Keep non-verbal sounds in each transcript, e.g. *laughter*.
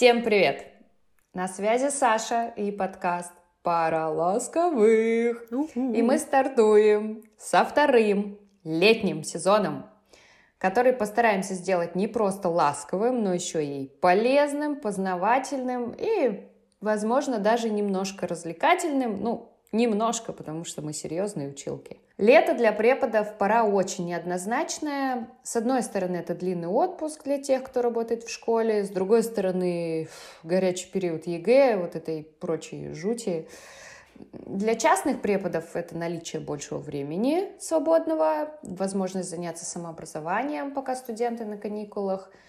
Всем привет! На связи Саша и подкаст «Пара ласковых». И мы стартуем со вторым летним сезоном, который постараемся сделать не просто ласковым, но еще и полезным, познавательным и, возможно, даже немножко развлекательным. Ну, Немножко, потому что мы серьезные училки. Лето для преподов пора очень неоднозначная. С одной стороны, это длинный отпуск для тех, кто работает в школе. С другой стороны, горячий период ЕГЭ, вот этой прочей жути. Для частных преподов это наличие большего времени свободного, возможность заняться самообразованием, пока студенты на каникулах –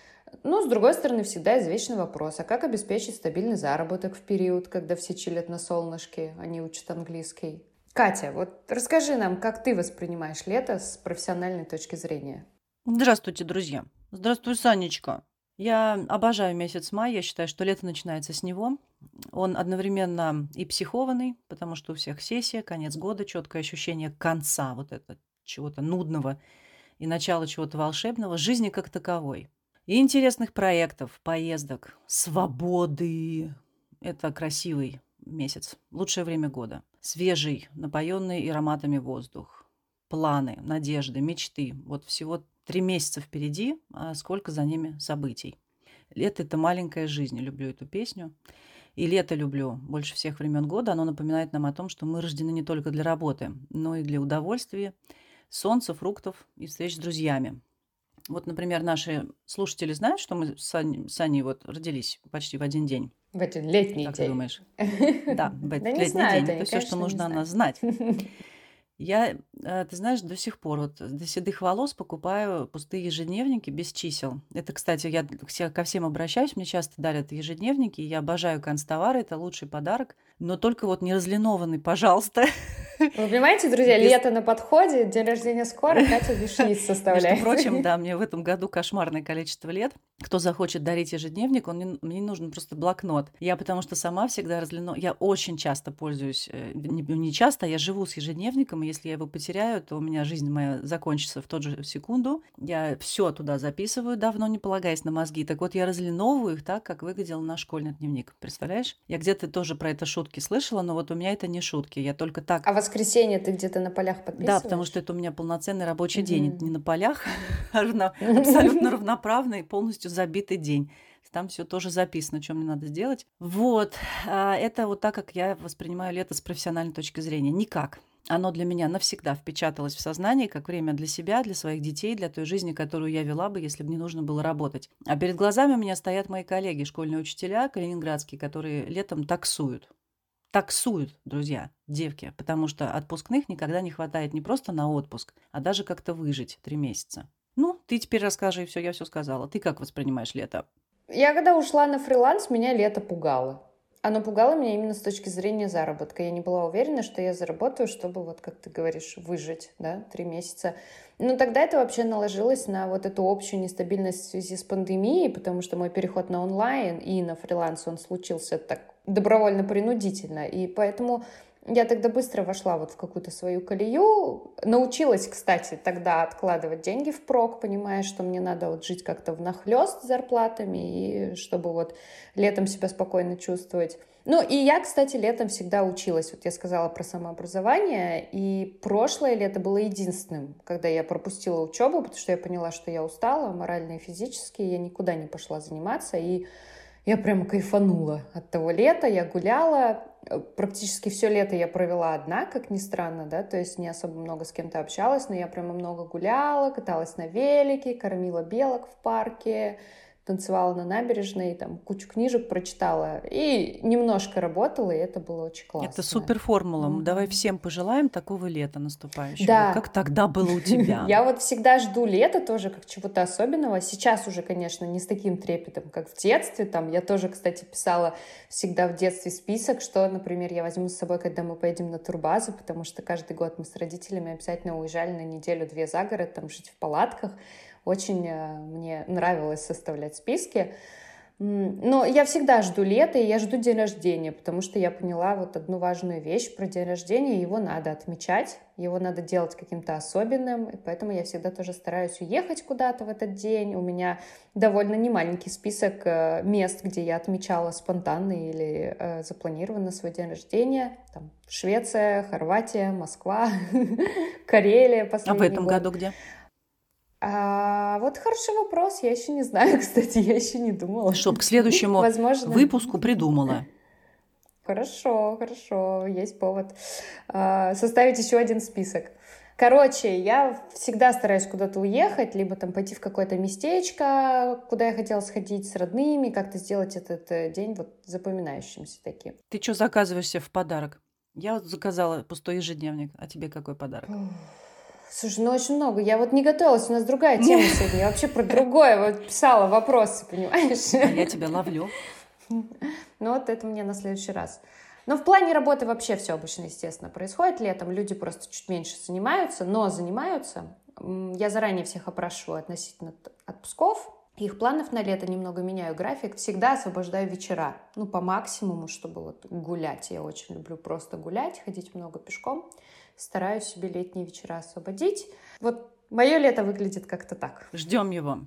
но, с другой стороны, всегда извечный вопрос, а как обеспечить стабильный заработок в период, когда все чилят на солнышке, а не учат английский? Катя, вот расскажи нам, как ты воспринимаешь лето с профессиональной точки зрения? Здравствуйте, друзья. Здравствуй, Санечка. Я обожаю месяц май, я считаю, что лето начинается с него. Он одновременно и психованный, потому что у всех сессия, конец года, четкое ощущение конца вот это чего-то нудного и начала чего-то волшебного, жизни как таковой – и интересных проектов, поездок, свободы. Это красивый месяц, лучшее время года. Свежий, напоенный ароматами воздух. Планы, надежды, мечты. Вот всего три месяца впереди, а сколько за ними событий. Лето – это маленькая жизнь. Люблю эту песню. И лето люблю больше всех времен года. Оно напоминает нам о том, что мы рождены не только для работы, но и для удовольствия, солнца, фруктов и встреч с друзьями. Вот, например, наши слушатели знают, что мы с Аней, с Аней вот родились почти в один день. В один летний как день. Ты думаешь? *laughs* Да, в этот летний день. Это все, что нужно о нас знать. *laughs* Я, э, ты знаешь, до сих пор вот до седых волос покупаю пустые ежедневники без чисел. Это, кстати, я ко всем обращаюсь, мне часто дарят ежедневники, я обожаю констовары, это лучший подарок, но только вот не разлинованный, пожалуйста. *laughs* Вы понимаете, друзья, без... лето на подходе, день рождения скоро, Катя вишниц составляет. Между прочим, да, мне в этом году кошмарное количество лет. Кто захочет дарить ежедневник, он мне, мне нужен просто блокнот. Я потому что сама всегда разлину... Я очень часто пользуюсь, э, не, не часто, я живу с ежедневником, и если я его потеряю, то у меня жизнь моя закончится в тот же секунду. Я все туда записываю, давно не полагаясь на мозги. Так вот, я разлиновываю их так, как выглядел наш школьный дневник. Представляешь? Я где-то тоже про это шутки слышала, но вот у меня это не шутки. Я только так... А воскресенье ты где-то на полях подписываешь? Да, потому что это у меня полноценный рабочий mm-hmm. день. Не на полях, а *laughs* абсолютно равноправный, полностью забитый день. Там все тоже записано, что мне надо сделать. Вот. А, это вот так, как я воспринимаю лето с профессиональной точки зрения. Никак. Оно для меня навсегда впечаталось в сознание, как время для себя, для своих детей, для той жизни, которую я вела бы, если бы не нужно было работать. А перед глазами у меня стоят мои коллеги, школьные учителя калининградские, которые летом таксуют таксуют, друзья, девки, потому что отпускных никогда не хватает не просто на отпуск, а даже как-то выжить три месяца. Ты теперь расскажи, все, я все сказала. Ты как воспринимаешь лето? Я когда ушла на фриланс, меня лето пугало. Оно пугало меня именно с точки зрения заработка. Я не была уверена, что я заработаю, чтобы, вот как ты говоришь, выжить, да, три месяца. Но тогда это вообще наложилось на вот эту общую нестабильность в связи с пандемией, потому что мой переход на онлайн и на фриланс, он случился так добровольно-принудительно. И поэтому я тогда быстро вошла вот в какую-то свою колею. Научилась, кстати, тогда откладывать деньги в прок, понимая, что мне надо вот жить как-то внахлёст с зарплатами, и чтобы вот летом себя спокойно чувствовать. Ну, и я, кстати, летом всегда училась. Вот я сказала про самообразование, и прошлое лето было единственным, когда я пропустила учебу, потому что я поняла, что я устала морально и физически, я никуда не пошла заниматься, и я прямо кайфанула от того лета, я гуляла, практически все лето я провела одна, как ни странно, да, то есть не особо много с кем-то общалась, но я прямо много гуляла, каталась на велике, кормила белок в парке, танцевала на набережной, там кучу книжек прочитала и немножко работала, и это было очень классно. Это супер формула. Mm-hmm. Давай всем пожелаем такого лета наступающего. Да. Как тогда было у *laughs* тебя? Я вот всегда жду лета тоже как чего-то особенного. Сейчас уже, конечно, не с таким трепетом, как в детстве. Там я тоже, кстати, писала всегда в детстве список, что, например, я возьму с собой, когда мы поедем на турбазу, потому что каждый год мы с родителями обязательно уезжали на неделю-две за город, там жить в палатках. Очень э, мне нравилось составлять списки. Но я всегда жду лета, и я жду день рождения, потому что я поняла вот одну важную вещь про день рождения. Его надо отмечать, его надо делать каким-то особенным, и поэтому я всегда тоже стараюсь уехать куда-то в этот день. У меня довольно немаленький список э, мест, где я отмечала спонтанно или э, запланированно свой день рождения. Там Швеция, Хорватия, Москва, *laughs* Карелия. А в этом год. году где? А, вот хороший вопрос, я еще не знаю, *laughs* кстати, я еще не думала. Чтоб к следующему Возможно. выпуску придумала. Хорошо, хорошо, есть повод а, составить еще один список. Короче, я всегда стараюсь куда-то уехать, либо там пойти в какое-то местечко, куда я хотела сходить с родными, как-то сделать этот э, день вот запоминающимся таким. Ты что заказываешь себе в подарок? Я вот заказала пустой ежедневник, а тебе какой подарок? Слушай, ну очень много. Я вот не готовилась, у нас другая *laughs* тема сегодня. Я вообще про другое вот писала вопросы, понимаешь? А я тебя ловлю. Ну вот это мне на следующий раз. Но в плане работы вообще все обычно, естественно, происходит летом. Люди просто чуть меньше занимаются, но занимаются. Я заранее всех опрошу относительно отпусков. Их планов на лето немного меняю график. Всегда освобождаю вечера. Ну, по максимуму, чтобы вот гулять. Я очень люблю просто гулять, ходить много пешком стараюсь себе летние вечера освободить. Вот мое лето выглядит как-то так. Ждем его.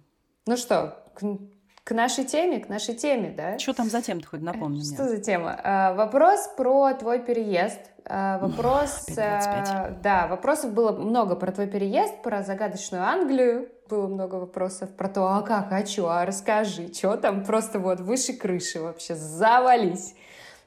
Ну что, к, к нашей теме, к нашей теме, да? Что там за тема-то хоть напомни Что мне? Что за тема? А, вопрос про твой переезд. А, вопрос... А, да, вопросов было много про твой переезд, про загадочную Англию. Было много вопросов про то, а как, а что, а расскажи, что там просто вот выше крыши вообще, завались.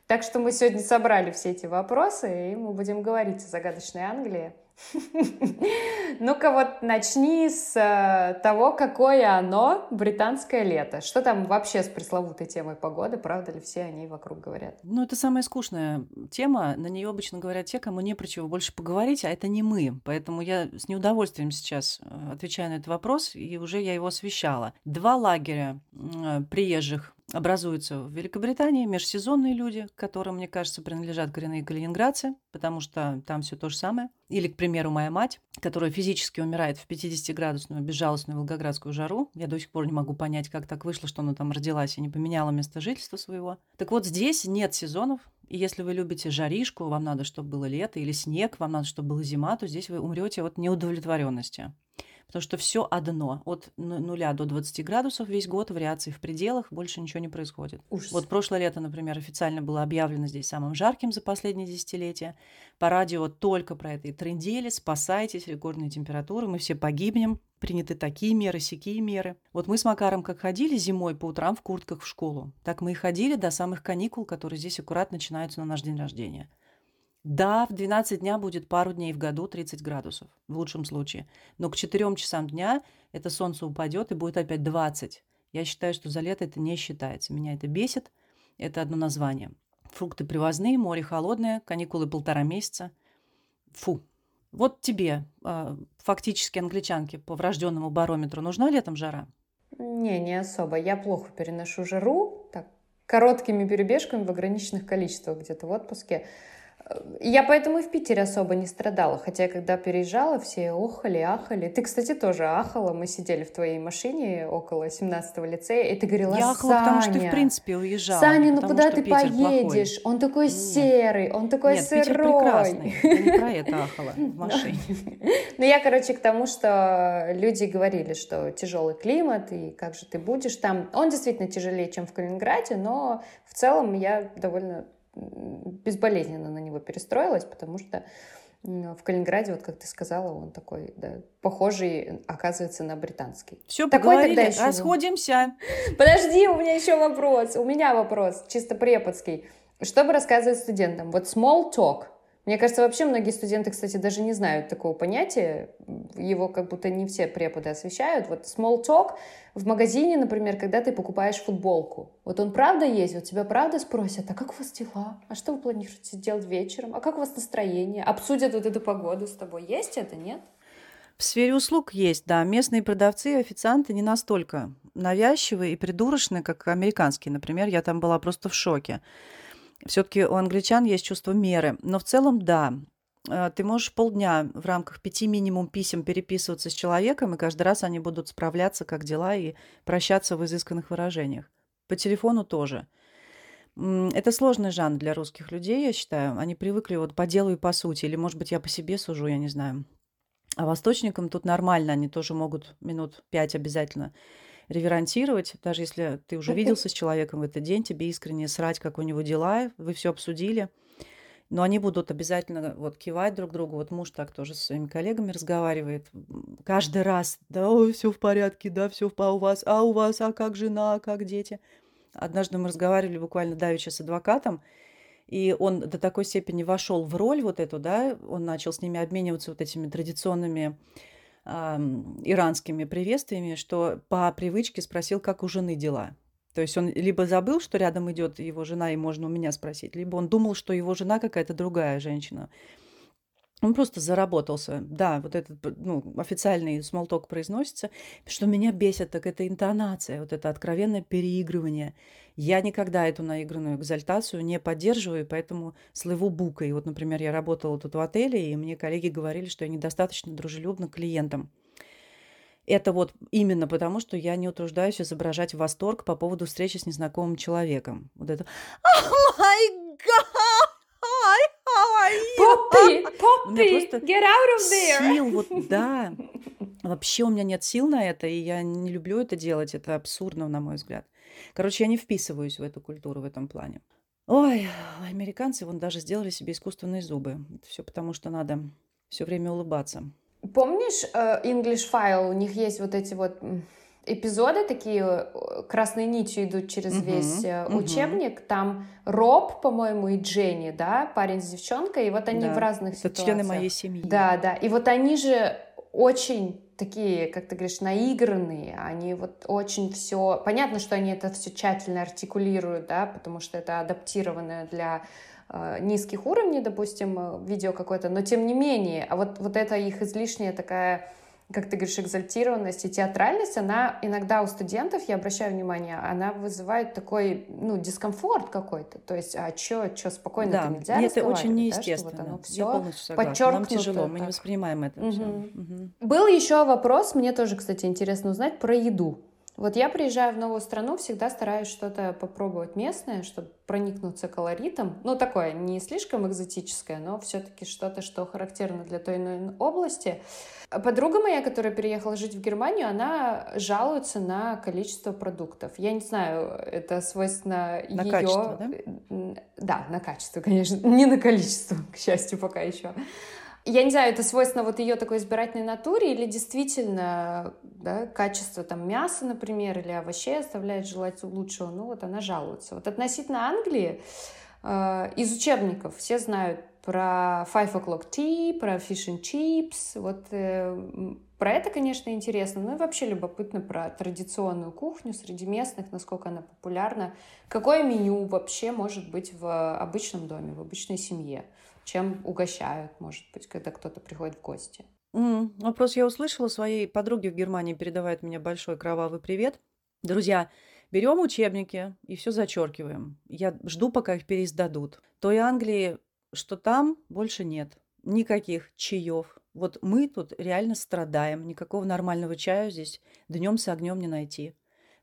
Так что мы сегодня собрали все эти вопросы, и мы будем говорить о загадочной Англии. *laughs* Ну-ка вот начни с э, того, какое оно, британское лето. Что там вообще с пресловутой темой погоды? Правда ли все о ней вокруг говорят? Ну, это самая скучная тема. На нее обычно говорят те, кому не про чего больше поговорить, а это не мы. Поэтому я с неудовольствием сейчас э, отвечаю на этот вопрос, и уже я его освещала. Два лагеря э, приезжих образуются в Великобритании межсезонные люди, которым, мне кажется, принадлежат коренные калининградцы, потому что там все то же самое. Или, к примеру, моя мать, которая физически умирает в 50-градусную безжалостную волгоградскую жару. Я до сих пор не могу понять, как так вышло, что она там родилась и не поменяла место жительства своего. Так вот, здесь нет сезонов, и если вы любите жаришку, вам надо, чтобы было лето, или снег, вам надо, чтобы была зима, то здесь вы умрете от неудовлетворенности потому что все одно. От нуля до 20 градусов весь год, вариаций в пределах, больше ничего не происходит. Ужас. Вот прошлое лето, например, официально было объявлено здесь самым жарким за последние десятилетия. По радио только про это и трендели, спасайтесь, рекордные температуры, мы все погибнем, приняты такие меры, сякие меры. Вот мы с Макаром как ходили зимой по утрам в куртках в школу, так мы и ходили до самых каникул, которые здесь аккурат начинаются на наш день рождения. Да, в 12 дня будет пару дней в году 30 градусов, в лучшем случае. Но к 4 часам дня это солнце упадет и будет опять 20. Я считаю, что за лето это не считается. Меня это бесит. Это одно название. Фрукты привозные, море холодное, каникулы полтора месяца. Фу. Вот тебе, э, фактически англичанке по врожденному барометру, нужна летом жара? Не, не особо. Я плохо переношу жару, так, короткими перебежками в ограниченных количествах где-то в отпуске. Я поэтому и в Питере особо не страдала, хотя когда переезжала, все охали, ахали. Ты, кстати, тоже ахала. Мы сидели в твоей машине около 17-го лицея, и ты говорила, Я ахала, Саня, потому что ты, в принципе, уезжала. Саня, ну куда ты Питер поедешь? Плохой. Он такой Нет. серый, он такой Нет, сырой. Питер прекрасный. Я не про это *laughs* ахала в машине. Ну, я, короче, к тому, что люди говорили, что тяжелый климат, и как же ты будешь там. Он действительно тяжелее, чем в Калининграде, но в целом я довольно безболезненно на него перестроилась, потому что в Калининграде, вот как ты сказала, он такой, да, похожий, оказывается, на британский. Все, такой тогда еще... расходимся. Подожди, у меня еще вопрос, у меня вопрос, чисто преподский. Что бы рассказывать студентам? Вот small talk — мне кажется, вообще многие студенты, кстати, даже не знают такого понятия. Его как будто не все преподы освещают. Вот small talk в магазине, например, когда ты покупаешь футболку. Вот он правда есть, вот тебя правда спросят, а как у вас дела? А что вы планируете делать вечером? А как у вас настроение? Обсудят вот эту погоду с тобой. Есть это, нет? В сфере услуг есть, да. Местные продавцы и официанты не настолько навязчивые и придурочные, как американские. Например, я там была просто в шоке. Все-таки у англичан есть чувство меры. Но в целом, да, э, ты можешь полдня в рамках пяти минимум писем переписываться с человеком, и каждый раз они будут справляться, как дела, и прощаться в изысканных выражениях. По телефону тоже. Это сложный жанр для русских людей, я считаю. Они привыкли вот по делу и по сути. Или, может быть, я по себе сужу, я не знаю. А восточникам тут нормально, они тоже могут минут пять обязательно реверантировать, даже если ты уже виделся с человеком в этот день, тебе искренне срать, как у него дела, вы все обсудили, но они будут обязательно вот кивать друг другу. Вот муж так тоже со своими коллегами разговаривает каждый раз. Да, все в порядке, да, все а у вас, а у вас, а как жена, а как дети. Однажды мы разговаривали буквально давеча с адвокатом, и он до такой степени вошел в роль вот эту, да, он начал с ними обмениваться вот этими традиционными иранскими приветствиями, что по привычке спросил, как у жены дела. То есть он либо забыл, что рядом идет его жена, и можно у меня спросить, либо он думал, что его жена какая-то другая женщина. Он просто заработался. Да, вот этот ну, официальный смолток произносится. Что меня бесит, так это интонация, вот это откровенное переигрывание. Я никогда эту наигранную экзальтацию не поддерживаю, поэтому слыву букой. Вот, например, я работала тут в отеле, и мне коллеги говорили, что я недостаточно дружелюбна к клиентам. Это вот именно потому, что я не утруждаюсь изображать восторг по поводу встречи с незнакомым человеком. Вот это «Oh my! Поппи, Поппи, get out of there. Сил, вот, *laughs* да. Вообще у меня нет сил на это, и я не люблю это делать. Это абсурдно, на мой взгляд. Короче, я не вписываюсь в эту культуру в этом плане. Ой, американцы вон даже сделали себе искусственные зубы. Все потому, что надо все время улыбаться. Помнишь uh, English File? У них есть вот эти вот эпизоды такие э, красной нитью идут через весь uh-huh. учебник. Там Роб, по-моему, и Дженни, да, парень с девчонкой, и вот они да, в разных это ситуациях. члены моей семьи. Да, да. И вот они же очень такие, как ты говоришь, наигранные, они вот очень все... Понятно, что они это все тщательно артикулируют, да, потому что это адаптированное для э, низких уровней, допустим, видео какое-то, но тем не менее, а вот, вот это их излишняя такая как ты говоришь, экзальтированность и театральность, она иногда у студентов, я обращаю внимание, она вызывает такой, ну, дискомфорт какой-то. То есть, а что, что спокойно да, нельзя это очень неестественно. Да, вот оно все я полностью согласна. Нам тяжело, так. мы не воспринимаем это угу. все. Угу. Был еще вопрос, мне тоже, кстати, интересно узнать про еду. Вот я приезжаю в новую страну, всегда стараюсь что-то попробовать местное, чтобы проникнуться колоритом. Ну, такое, не слишком экзотическое, но все-таки что-то, что характерно для той или иной области. Подруга моя, которая переехала жить в Германию, она жалуется на количество продуктов. Я не знаю, это свойственно на ее... Качество, да? Да, на качество, конечно. *laughs* Не на количество, к счастью, пока еще я не знаю, это свойственно вот ее такой избирательной натуре или действительно да, качество там мяса, например, или овощей оставляет желать лучшего. Ну вот она жалуется. Вот относительно Англии э, из учебников все знают про Five O'Clock Tea, про Fish and Chips. Вот э, про это, конечно, интересно. Ну и вообще любопытно про традиционную кухню среди местных, насколько она популярна. Какое меню вообще может быть в обычном доме, в обычной семье? Чем угощают, может быть, когда кто-то приходит в гости. М, Вопрос я услышала. Своей подруге в Германии передавает мне большой кровавый привет. Друзья, берем учебники и все зачеркиваем. Я жду, пока их переиздадут. Той Англии, что там, больше нет. Никаких чаев. Вот мы тут реально страдаем. Никакого нормального чая здесь днем с огнем не найти.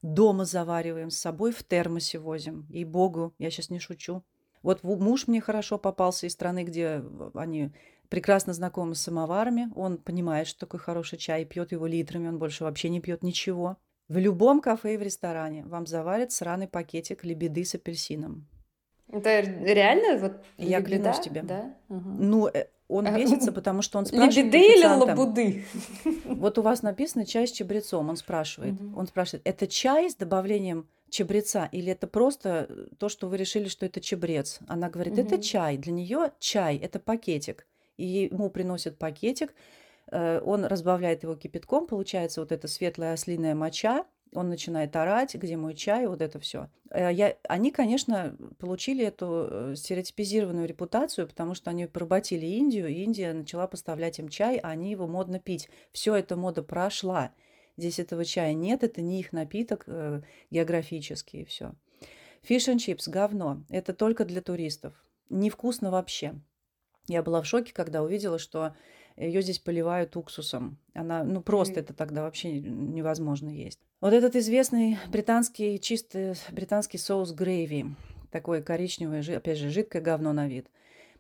Дома завариваем, с собой в термосе возим. И богу, я сейчас не шучу. Вот муж мне хорошо попался из страны, где они прекрасно знакомы с самоварами. Он понимает, что такое хороший чай, пьет его литрами, он больше вообще не пьет ничего. В любом кафе и в ресторане вам заварят сраный пакетик лебеды с апельсином. Это реально? Вот Я лебеда? клянусь тебе. Да? Угу. Ну, э, он бесится, *laughs* потому что он спрашивает Лебеды или лабуды? *laughs* Вот у вас написано чай с чабрецом. Он спрашивает. Угу. Он спрашивает, это чай с добавлением чабреца или это просто э, то, что вы решили, что это чабрец? Она говорит, это чай. Для нее чай это пакетик. И ему приносят пакетик, э, он разбавляет его кипятком, получается вот эта светлая ослиная моча, он начинает орать, где мой чай, вот это все. Э, я, они, конечно, получили эту стереотипизированную репутацию, потому что они поработили Индию, и Индия начала поставлять им чай, а они его модно пить. Все эта мода прошла. Здесь этого чая нет, это не их напиток э, географический и все. Fish and chips – говно. Это только для туристов. Невкусно вообще. Я была в шоке, когда увидела, что Ее здесь поливают уксусом. Она, ну просто это тогда вообще невозможно есть. Вот этот известный британский чистый британский соус грейви, такой коричневый, опять же, жидкое говно на вид.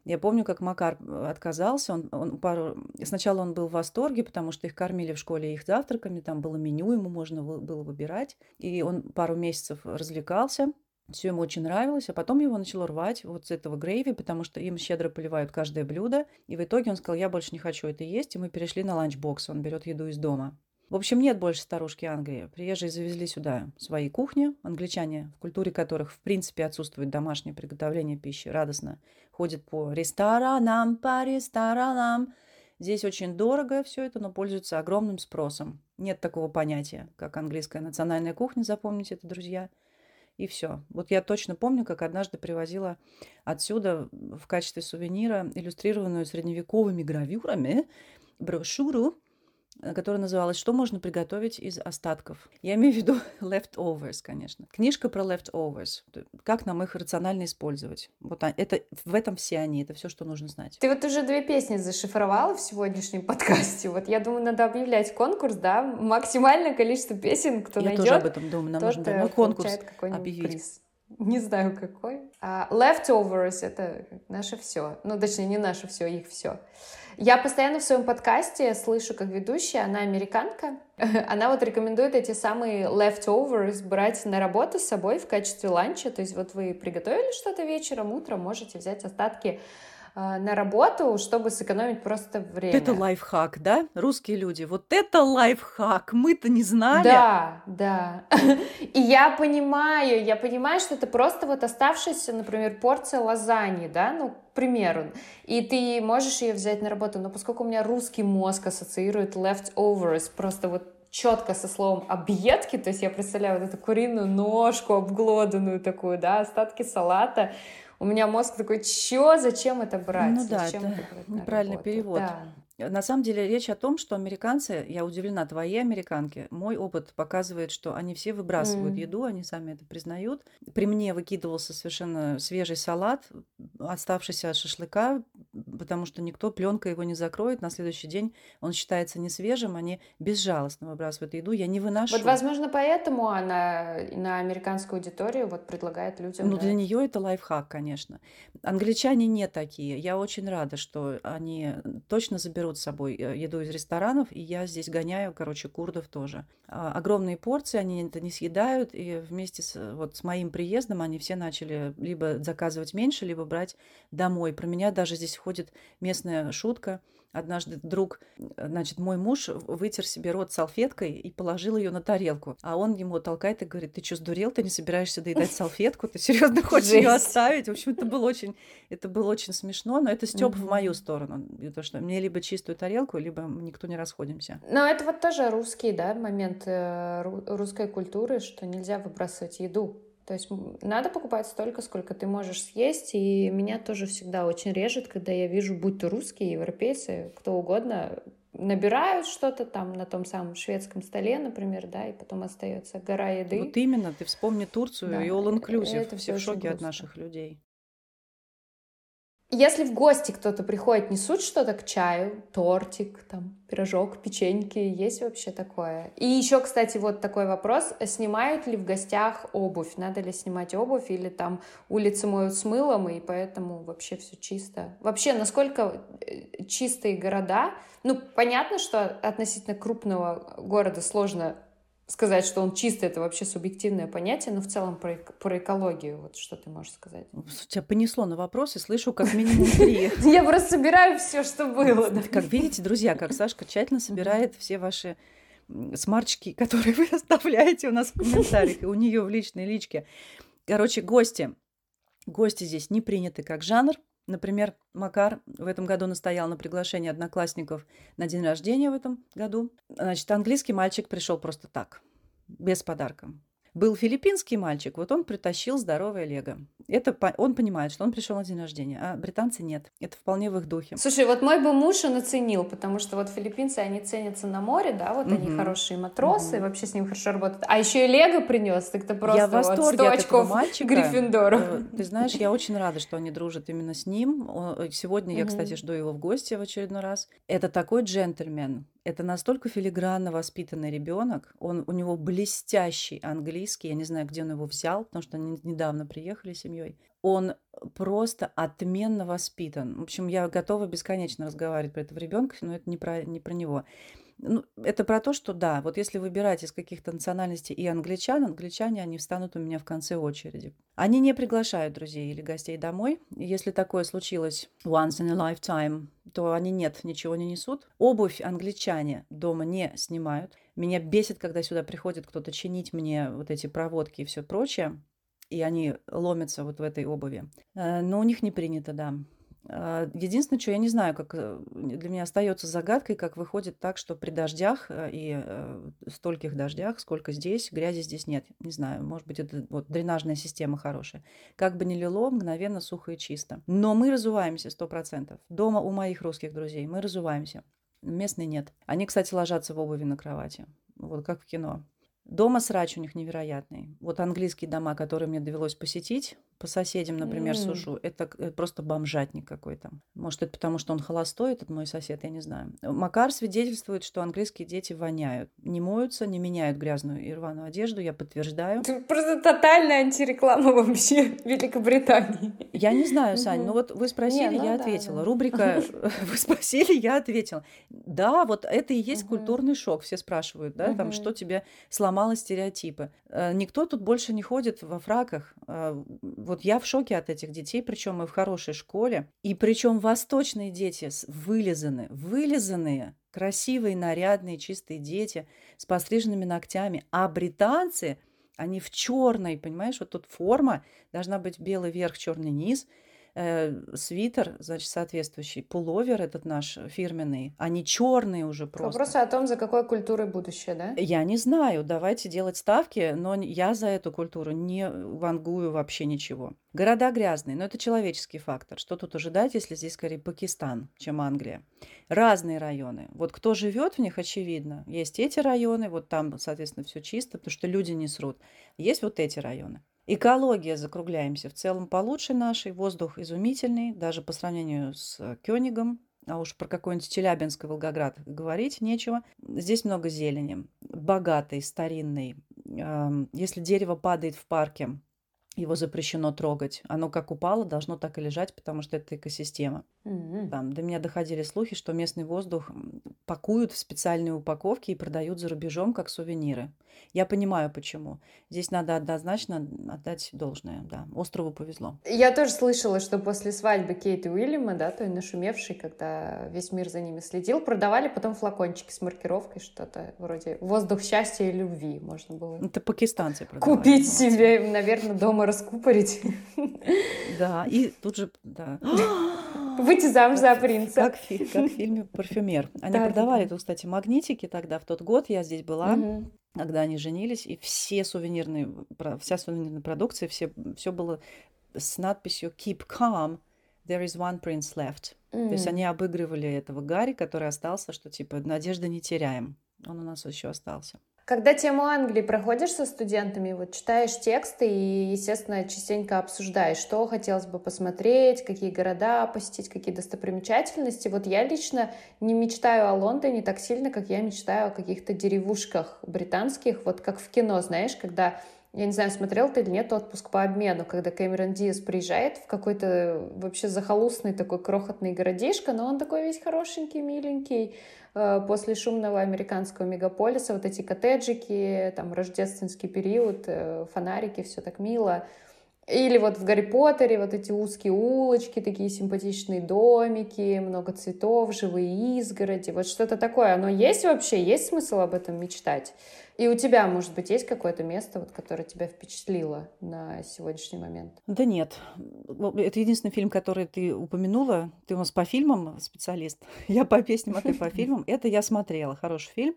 Я помню, как Макар отказался. Он, он пару... Сначала он был в восторге, потому что их кормили в школе их завтраками, там было меню, ему можно было выбирать. И он пару месяцев развлекался. Все ему очень нравилось, а потом его начало рвать вот с этого gravy, потому что им щедро поливают каждое блюдо. И в итоге он сказал, я больше не хочу это есть, и мы перешли на ланчбокс. Он берет еду из дома. В общем, нет больше старушки Англии. Приезжие завезли сюда свои кухни. Англичане, в культуре которых, в принципе, отсутствует домашнее приготовление пищи, радостно ходят по ресторанам, по ресторанам. Здесь очень дорого все это, но пользуется огромным спросом. Нет такого понятия, как английская национальная кухня, запомните это, друзья – и все. Вот я точно помню, как однажды привозила отсюда в качестве сувенира иллюстрированную средневековыми гравюрами брошюру которая называлась «Что можно приготовить из остатков?». Я имею в виду *laughs* leftovers, конечно. Книжка про leftovers. Как нам их рационально использовать. Вот это, в этом все они, это все, что нужно знать. Ты вот уже две песни зашифровала в сегодняшнем *laughs* подкасте. Вот я думаю, надо объявлять конкурс, да? Максимальное количество песен, кто я найдет. Я тоже об этом думаю. Нам нужно давно конкурс объявить. Приз. Не знаю какой. А leftovers — это наше все. Ну, точнее, не наше все, их все. Я постоянно в своем подкасте слышу, как ведущая, она американка, *laughs* она вот рекомендует эти самые leftovers брать на работу с собой в качестве ланча. То есть вот вы приготовили что-то вечером, утром можете взять остатки на работу, чтобы сэкономить просто время. Это лайфхак, да? Русские люди, вот это лайфхак, мы-то не знали. Да, да. *laughs* И я понимаю, я понимаю, что это просто вот оставшаяся, например, порция лазаньи, да, ну, к примеру, и ты можешь ее взять на работу, но поскольку у меня русский мозг ассоциирует leftovers, просто вот четко со словом объедки, то есть я представляю вот эту куриную ножку обглоданную такую, да, остатки салата, у меня мозг такой, чё, зачем это брать? Ну да, зачем это, это неправильный перевод. Да. На самом деле речь о том, что американцы, я удивлена, твои американки, мой опыт показывает, что они все выбрасывают mm. еду, они сами это признают. При мне выкидывался совершенно свежий салат, оставшийся от шашлыка, потому что никто пленкой его не закроет. На следующий день он считается не свежим, они безжалостно выбрасывают еду. Я не выношу. Вот, возможно, поэтому она на американскую аудиторию вот предлагает людям. Ну, да. для нее это лайфхак, конечно. Англичане не такие. Я очень рада, что они точно забирают берут с собой э, еду из ресторанов, и я здесь гоняю, короче, курдов тоже. А, огромные порции, они это не съедают, и вместе с, вот, с моим приездом они все начали либо заказывать меньше, либо брать домой. Про меня даже здесь ходит местная шутка – Однажды друг, значит, мой муж вытер себе рот салфеткой и положил ее на тарелку. А он ему толкает и говорит, ты что, сдурел? Ты не собираешься доедать *laughs* салфетку? Ты серьезно хочешь ее оставить? В общем, это было очень, это было очень смешно, но это степ в мою сторону. То, что мне либо чистую тарелку, либо никто не расходимся. Но это вот тоже русский, да, момент э, русской культуры, что нельзя выбрасывать еду. То есть надо покупать столько, сколько ты можешь съесть. И меня тоже всегда очень режет, когда я вижу, будь то русские, европейцы, кто угодно, набирают что-то там на том самом шведском столе, например, да, и потом остается гора еды. Вот именно, ты вспомни Турцию да, и all inclusive. Это все в шоке от наших людей. Если в гости кто-то приходит, несут что-то к чаю, тортик, там, пирожок, печеньки, есть вообще такое? И еще, кстати, вот такой вопрос, снимают ли в гостях обувь? Надо ли снимать обувь или там улицы моют с мылом, и поэтому вообще все чисто? Вообще, насколько э, чистые города? Ну, понятно, что относительно крупного города сложно сказать, что он чистый, это вообще субъективное понятие, но в целом про, про экологию, вот что ты можешь сказать? Тебя понесло на вопросы, слышу как минимум три. *laughs* Я просто собираю все, что было. Как видите, друзья, как Сашка тщательно собирает все ваши смарчики, *laughs* которые вы оставляете у нас в комментариях, и у нее в личной личке. Короче, гости. Гости здесь не приняты как жанр, Например, Макар в этом году настоял на приглашении одноклассников на день рождения в этом году. Значит, английский мальчик пришел просто так, без подарка. Был филиппинский мальчик, вот он притащил здоровое лего. Это он понимает, что он пришел на день рождения, а британцы нет. Это вполне в их духе. Слушай, вот мой бы муж он оценил, потому что вот филиппинцы, они ценятся на море, да, вот угу. они хорошие матросы, угу. вообще с ним хорошо работают. А еще и Лего принес, так это просто я в восторге вот 100 очков мальчика. Гриффиндору. Э, ты знаешь, я очень рада, что они дружат именно с ним. Э, сегодня я, кстати, жду его в гости в очередной раз. Это такой джентльмен, это настолько филигранно воспитанный ребенок. Он, у него блестящий английский. Я не знаю, где он его взял, потому что они недавно приехали с семьей. Он просто отменно воспитан. В общем, я готова бесконечно разговаривать про этого ребенка, но это не про, не про него. Ну, это про то, что да, вот если выбирать из каких-то национальностей и англичан, англичане, они встанут у меня в конце очереди. Они не приглашают друзей или гостей домой. Если такое случилось once in a lifetime, то они нет, ничего не несут. Обувь англичане дома не снимают. Меня бесит, когда сюда приходит кто-то чинить мне вот эти проводки и все прочее и они ломятся вот в этой обуви. Э, но у них не принято, да. А, единственное, что я не знаю, как э, для меня остается загадкой, как выходит так, что при дождях э, и э, стольких дождях, сколько здесь, грязи здесь нет. Не знаю, может быть, это вот дренажная система хорошая. Как бы ни лило, мгновенно сухо и чисто. Но мы разуваемся сто процентов. Дома у моих русских друзей мы разуваемся. Местные нет. Они, кстати, ложатся в обуви на кровати. Вот как в кино. Дома срач у них невероятный. Вот английские дома, которые мне довелось посетить, по соседям, например, mm. сужу, это э, просто бомжатник какой-то. Может, это потому, что он холостой, этот мой сосед, я не знаю. Макар свидетельствует, что английские дети воняют. Не моются, не меняют грязную и рваную одежду, я подтверждаю. Это просто тотальная антиреклама вообще *laughs* Великобритании. Я не знаю, Сань, mm-hmm. ну вот вы спросили, не, ну, я да, ответила. Да. Рубрика *laughs* «Вы спросили, я ответила». Да, вот это и есть mm-hmm. культурный шок. Все спрашивают, да, mm-hmm. там, что тебе сломало стереотипы. Э, никто тут больше не ходит во фраках э, вот я в шоке от этих детей, причем мы в хорошей школе. И причем восточные дети вылизаны, вылизанные, красивые, нарядные, чистые дети с постриженными ногтями. А британцы, они в черной, понимаешь, вот тут форма, должна быть белый верх, черный низ – свитер, значит, соответствующий, пуловер этот наш фирменный, они черные уже просто. Вопрос о том, за какой культурой будущее, да? Я не знаю, давайте делать ставки, но я за эту культуру не вангую вообще ничего. Города грязные, но это человеческий фактор. Что тут ожидать, если здесь скорее Пакистан, чем Англия? Разные районы. Вот кто живет в них, очевидно. Есть эти районы, вот там, соответственно, все чисто, потому что люди не срут. Есть вот эти районы. Экология, закругляемся, в целом получше нашей. Воздух изумительный, даже по сравнению с Кёнигом. А уж про какой-нибудь Челябинск и Волгоград говорить нечего. Здесь много зелени. Богатый, старинный. Если дерево падает в парке, его запрещено трогать. Оно как упало, должно так и лежать, потому что это экосистема. Mm-hmm. Там до меня доходили слухи, что местный воздух пакуют в специальные упаковки и продают за рубежом как сувениры. Я понимаю, почему. Здесь надо однозначно отдать должное. Да, острову повезло. Я тоже слышала, что после свадьбы Кейт и Уильяма, да, той нашумевшей, когда весь мир за ними следил, продавали потом флакончики с маркировкой, что-то вроде «Воздух счастья и любви» можно было. Это пакистанцы продавали. Купить себе, наверное, дома раскупорить. Да, и тут же, да. *gasps* Выйти замуж за принца. Как, как в фильме «Парфюмер». *laughs* Они да, продавали тут, кстати, магнитики тогда, в тот год я здесь была. Угу когда они женились, и все сувенирные, вся сувенирная продукция, все, все было с надписью «Keep calm, there is one prince left». Mm. То есть они обыгрывали этого Гарри, который остался, что типа «надежды не теряем». Он у нас еще остался. Когда тему Англии проходишь со студентами, вот читаешь тексты и, естественно, частенько обсуждаешь, что хотелось бы посмотреть, какие города посетить, какие достопримечательности. Вот я лично не мечтаю о Лондоне так сильно, как я мечтаю о каких-то деревушках британских, вот как в кино, знаешь, когда я не знаю, смотрел ты или нет отпуск по обмену, когда Кэмерон Диас приезжает в какой-то вообще захолустный такой крохотный городишко, но он такой весь хорошенький, миленький, после шумного американского мегаполиса, вот эти коттеджики, там рождественский период, э, фонарики, все так мило. Или вот в Гарри Поттере вот эти узкие улочки, такие симпатичные домики, много цветов, живые изгороди, вот что-то такое. Оно есть вообще? Есть смысл об этом мечтать? И у тебя, может быть, есть какое-то место, вот, которое тебя впечатлило на сегодняшний момент? Да нет. Это единственный фильм, который ты упомянула. Ты у нас по фильмам специалист. *laughs* Я по песням, а ты по *laughs* фильмам. Это я смотрела. Хороший фильм.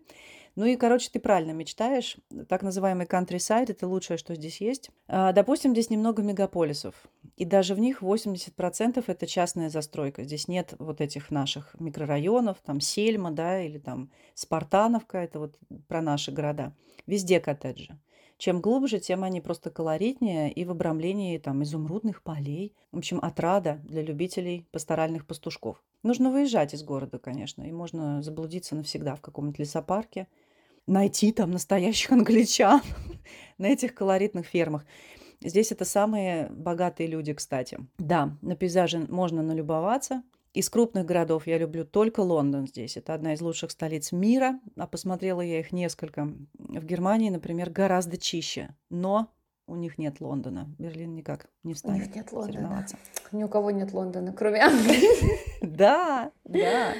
Ну и, короче, ты правильно мечтаешь. Так называемый countryside – это лучшее, что здесь есть. А, допустим, здесь немного мегаполисов. И даже в них 80% это частная застройка. Здесь нет вот этих наших микрорайонов, там Сельма, да, или там Спартановка, это вот про наши города. Везде коттеджи. Чем глубже, тем они просто колоритнее и в обрамлении там изумрудных полей. В общем, отрада для любителей пасторальных пастушков. Нужно выезжать из города, конечно, и можно заблудиться навсегда в каком-нибудь лесопарке, найти там настоящих *laughs* англичан на этих колоритных фермах. Здесь это самые богатые люди, кстати. Да, на пейзаже можно налюбоваться – из крупных городов я люблю только Лондон здесь. Это одна из лучших столиц мира, а посмотрела я их несколько. В Германии, например, гораздо чище, но у них нет Лондона. Берлин никак не встанет. У них нет Лондона. Ни у кого нет Лондона, кроме Англии. *laughs* Да, да.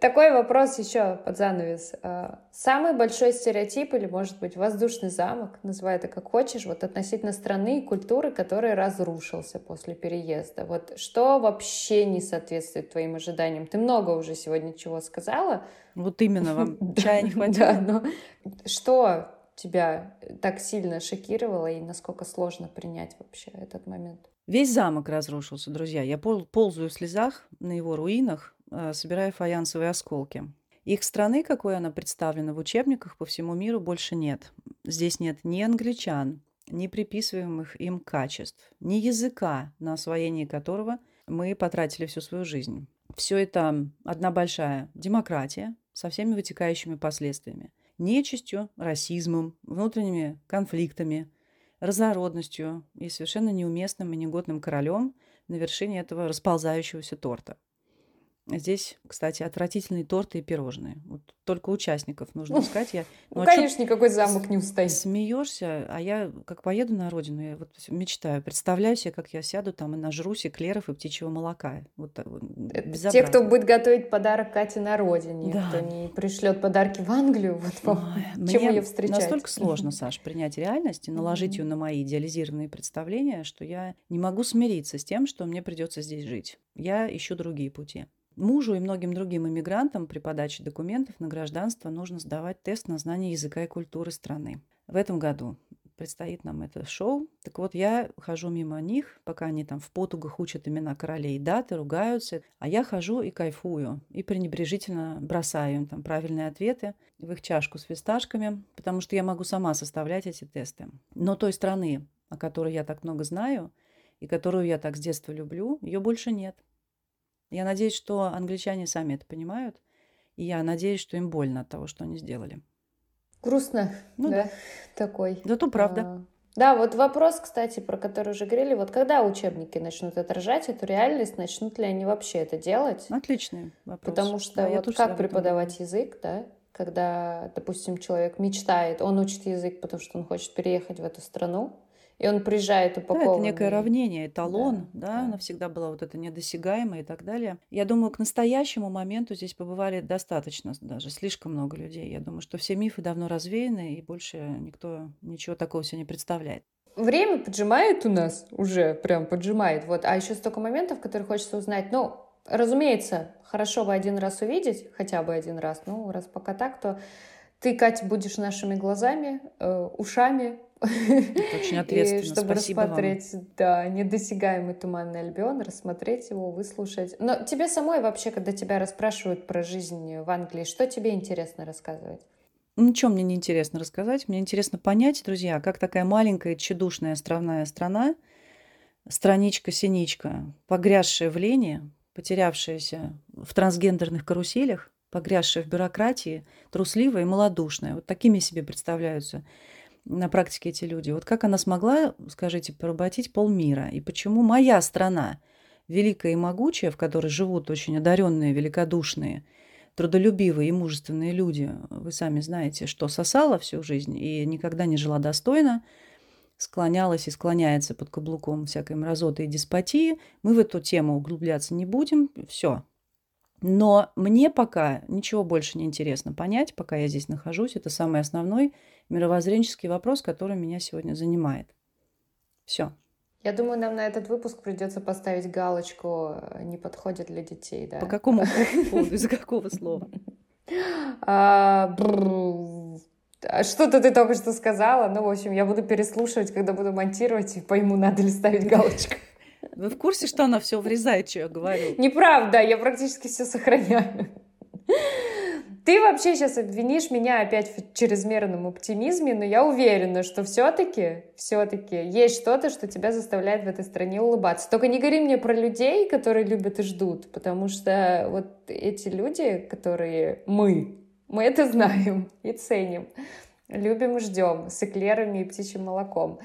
Такой вопрос еще под занавес. А, самый большой стереотип или, может быть, воздушный замок, называй это как хочешь, вот относительно страны и культуры, который разрушился после переезда. Вот что вообще не соответствует твоим ожиданиям? Ты много уже сегодня чего сказала. Вот именно, вам *laughs* чая не хватило. Да, но что тебя так сильно шокировало и насколько сложно принять вообще этот момент? Весь замок разрушился, друзья. Я ползаю в слезах на его руинах, Э, собирая фаянсовые осколки. Их страны, какой она представлена в учебниках по всему миру, больше нет. Здесь нет ни англичан, ни приписываемых им качеств, ни языка, на освоение которого мы потратили всю свою жизнь. Все это одна большая демократия со всеми вытекающими последствиями. Нечистью, расизмом, внутренними конфликтами, разнородностью и совершенно неуместным и негодным королем на вершине этого расползающегося торта. Здесь, кстати, отвратительные торты и пирожные. Вот только участников нужно искать. Я, *laughs* ну, ну конечно, никакой замок не устоит. Смеешься, а я, как поеду на родину, я вот мечтаю, представляю себе, как я сяду там и нажрусь эклеров и птичьего молока. Вот, Это те, кто будет готовить подарок Кате на родине, да. кто не пришлет подарки в Англию, вот вам, Ой, *laughs* чем ее встречать. Настолько сложно, *laughs* Саш, принять реальность и наложить ее на мои идеализированные представления, что я не могу смириться с тем, что мне придется здесь жить. Я ищу другие пути. Мужу и многим другим иммигрантам при подаче документов на гражданство нужно сдавать тест на знание языка и культуры страны. В этом году предстоит нам это шоу. Так вот, я хожу мимо них, пока они там в потугах учат имена королей и даты, ругаются. А я хожу и кайфую, и пренебрежительно бросаю им там правильные ответы в их чашку с фисташками, потому что я могу сама составлять эти тесты. Но той страны, о которой я так много знаю, и которую я так с детства люблю, ее больше нет. Я надеюсь, что англичане сами это понимают, и я надеюсь, что им больно от того, что они сделали. Грустно, ну, да, да, такой. Да, то правда. А, да, вот вопрос, кстати, про который уже говорили, вот когда учебники начнут отражать эту реальность, начнут ли они вообще это делать? Отличный вопрос. Потому что да, вот как преподавать язык, да, когда, допустим, человек мечтает, он учит язык, потому что он хочет переехать в эту страну, и он приезжает упакованный. Да, это некое равнение, эталон, да, да, да, она всегда была вот это недосягаемое и так далее. Я думаю, к настоящему моменту здесь побывали достаточно, даже слишком много людей. Я думаю, что все мифы давно развеяны, и больше никто ничего такого себе не представляет. Время поджимает у нас уже, прям поджимает. Вот. А еще столько моментов, которые хочется узнать. Ну, разумеется, хорошо бы один раз увидеть, хотя бы один раз. Ну, раз пока так, то ты, Катя, будешь нашими глазами, э, ушами, это очень ответственно. И чтобы Спасибо рассмотреть, вам. да, недосягаемый туманный Альбион, рассмотреть его, выслушать. Но тебе самой вообще, когда тебя расспрашивают про жизнь в Англии, что тебе интересно рассказывать? Ничего мне не интересно рассказать. Мне интересно понять, друзья, как такая маленькая, тщедушная островная страна, страничка-синичка, погрязшая в лени, потерявшаяся в трансгендерных каруселях, погрязшая в бюрократии, трусливая и малодушная. Вот такими себе представляются на практике эти люди. Вот как она смогла, скажите, поработить полмира? И почему моя страна, великая и могучая, в которой живут очень одаренные, великодушные, трудолюбивые и мужественные люди, вы сами знаете, что сосала всю жизнь и никогда не жила достойно, склонялась и склоняется под каблуком всякой мразоты и деспотии. Мы в эту тему углубляться не будем. Все, но мне пока ничего больше не интересно понять, пока я здесь нахожусь. Это самый основной мировоззренческий вопрос, который меня сегодня занимает. Все. Я думаю, нам на этот выпуск придется поставить галочку «Не подходит для детей», да? По какому поводу? Из-за какого слова? *laughs* А, что-то ты только что сказала. Ну, в общем, я буду переслушивать, когда буду монтировать, и пойму, надо ли ставить галочку. Вы в курсе, что она все врезает, что я говорю? Неправда, я практически все сохраняю. Ты вообще сейчас обвинишь меня опять в чрезмерном оптимизме, но я уверена, что все-таки, все-таки есть что-то, что тебя заставляет в этой стране улыбаться. Только не говори мне про людей, которые любят и ждут, потому что вот эти люди, которые мы, мы это знаем и ценим, любим и ждем с эклерами и птичьим молоком.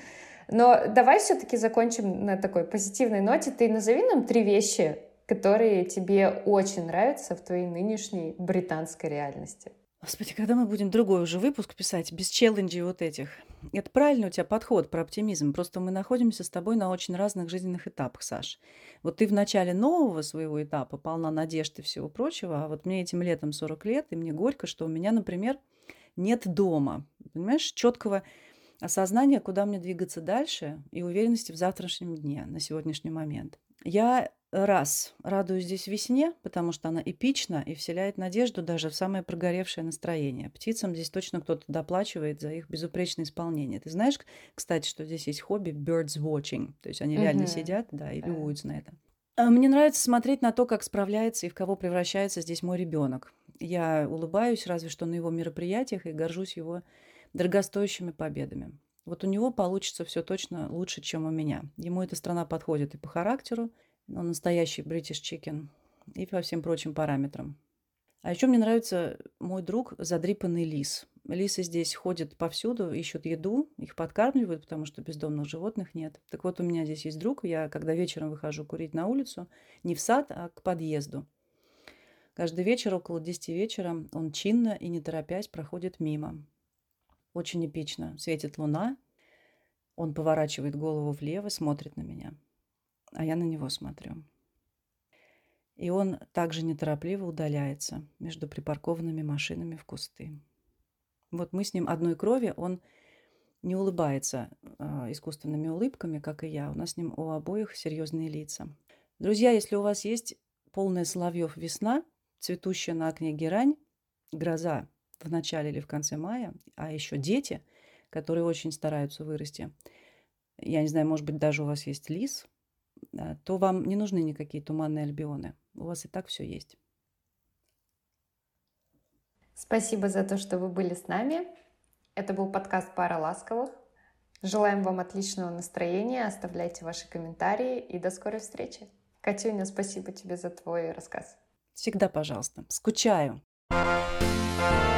Но давай все-таки закончим на такой позитивной ноте. Ты назови нам три вещи, которые тебе очень нравятся в твоей нынешней британской реальности? Господи, когда мы будем другой уже выпуск писать, без челленджей вот этих? Это правильный у тебя подход про оптимизм. Просто мы находимся с тобой на очень разных жизненных этапах, Саш. Вот ты в начале нового своего этапа полна надежд и всего прочего, а вот мне этим летом 40 лет, и мне горько, что у меня, например, нет дома. Понимаешь, четкого осознания, куда мне двигаться дальше, и уверенности в завтрашнем дне, на сегодняшний момент. Я раз радуюсь здесь весне, потому что она эпична и вселяет надежду даже в самое прогоревшее настроение. Птицам здесь точно кто-то доплачивает за их безупречное исполнение. Ты знаешь, кстати, что здесь есть хобби birds watching, то есть они uh-huh. реально сидят, да, и любуются на это. А мне нравится смотреть на то, как справляется и в кого превращается здесь мой ребенок. Я улыбаюсь разве что на его мероприятиях и горжусь его дорогостоящими победами. Вот у него получится все точно лучше, чем у меня. Ему эта страна подходит и по характеру, он настоящий British Chicken. И по всем прочим параметрам. А еще мне нравится мой друг задрипанный лис. Лисы здесь ходят повсюду, ищут еду, их подкармливают, потому что бездомных животных нет. Так вот, у меня здесь есть друг, я когда вечером выхожу курить на улицу, не в сад, а к подъезду. Каждый вечер около 10 вечера он чинно и не торопясь проходит мимо. Очень эпично. Светит луна, он поворачивает голову влево, смотрит на меня – а я на него смотрю. И он также неторопливо удаляется между припаркованными машинами в кусты. Вот мы с ним одной крови, он не улыбается э, искусственными улыбками, как и я. У нас с ним у обоих серьезные лица. Друзья, если у вас есть полная соловьев весна, цветущая на окне герань, гроза в начале или в конце мая, а еще дети, которые очень стараются вырасти, я не знаю, может быть, даже у вас есть лис, то вам не нужны никакие туманные альбионы. У вас и так все есть. Спасибо за то, что вы были с нами. Это был подкаст «Пара ласковых». Желаем вам отличного настроения, оставляйте ваши комментарии и до скорой встречи. Катюня, спасибо тебе за твой рассказ. Всегда пожалуйста. Скучаю. thank you